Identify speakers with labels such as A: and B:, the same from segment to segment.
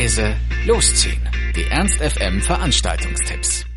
A: leise, losziehen. Die Ernst FM Veranstaltungstipps.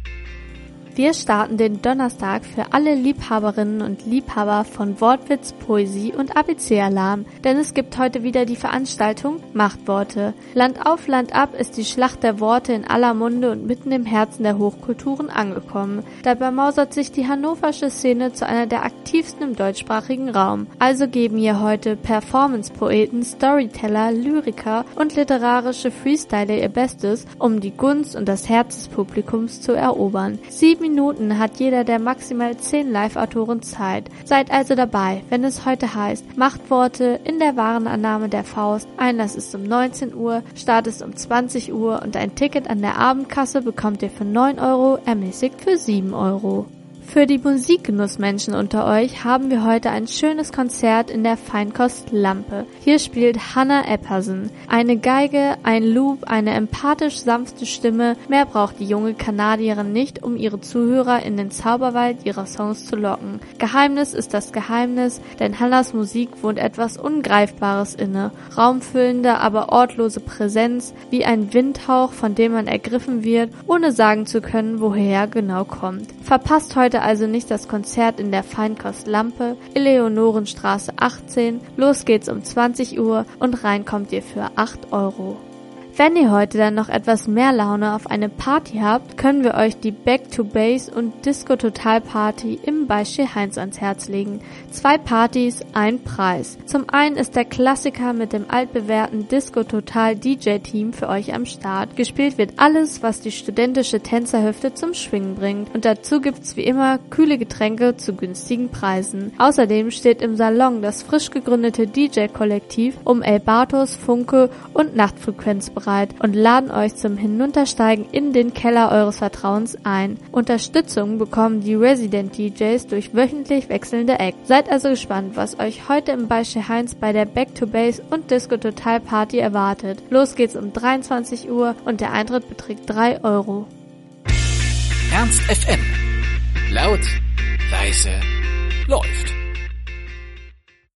B: Wir starten den Donnerstag für alle Liebhaberinnen und Liebhaber von Wortwitz, Poesie und ABC-Alarm, denn es gibt heute wieder die Veranstaltung Machtworte. Land auf, Land ab ist die Schlacht der Worte in aller Munde und mitten im Herzen der Hochkulturen angekommen. Dabei mausert sich die hannoversche Szene zu einer der aktivsten im deutschsprachigen Raum. Also geben hier heute Performance-Poeten, Storyteller, Lyriker und literarische Freestyler ihr Bestes, um die Gunst und das Herz des Publikums zu erobern. Sieben Minuten hat jeder der maximal zehn Live-Autoren Zeit. Seid also dabei, wenn es heute heißt Machtworte in der Warenannahme der Faust. Einlass ist um 19 Uhr, Start ist um 20 Uhr und ein Ticket an der Abendkasse bekommt ihr für 9 Euro, ermäßigt für 7 Euro. Für die Musikgenussmenschen unter euch haben wir heute ein schönes Konzert in der Feinkost Lampe. Hier spielt Hannah Eppersen. Eine Geige, ein Loop, eine empathisch sanfte Stimme. Mehr braucht die junge Kanadierin nicht, um ihre Zuhörer in den Zauberwald ihrer Songs zu locken. Geheimnis ist das Geheimnis, denn Hannahs Musik wohnt etwas Ungreifbares inne. Raumfüllende, aber ortlose Präsenz, wie ein Windhauch, von dem man ergriffen wird, ohne sagen zu können, woher er genau kommt. Verpasst heute also nicht das Konzert in der Feinkost Lampe, Eleonorenstraße 18. Los geht's um 20 Uhr und rein kommt ihr für 8 Euro. Wenn ihr heute dann noch etwas mehr Laune auf eine Party habt, können wir euch die Back to Base und Disco Total Party im Beispiel Heinz ans Herz legen. Zwei Partys, ein Preis. Zum einen ist der Klassiker mit dem altbewährten Disco Total DJ Team für euch am Start. Gespielt wird alles, was die studentische Tänzerhüfte zum Schwingen bringt. Und dazu gibt's wie immer kühle Getränke zu günstigen Preisen. Außerdem steht im Salon das frisch gegründete DJ Kollektiv um El Bartos, Funke und Nachtfrequenz bereit und laden euch zum Hinuntersteigen in den Keller eures Vertrauens ein. Unterstützung bekommen die Resident DJs durch wöchentlich wechselnde Acts. Seid also gespannt, was euch heute im Beispiel Heinz bei der Back to Base und Disco Total Party erwartet. Los geht's um 23 Uhr und der Eintritt beträgt 3 Euro.
A: Ernst FM. Laut, leise, läuft.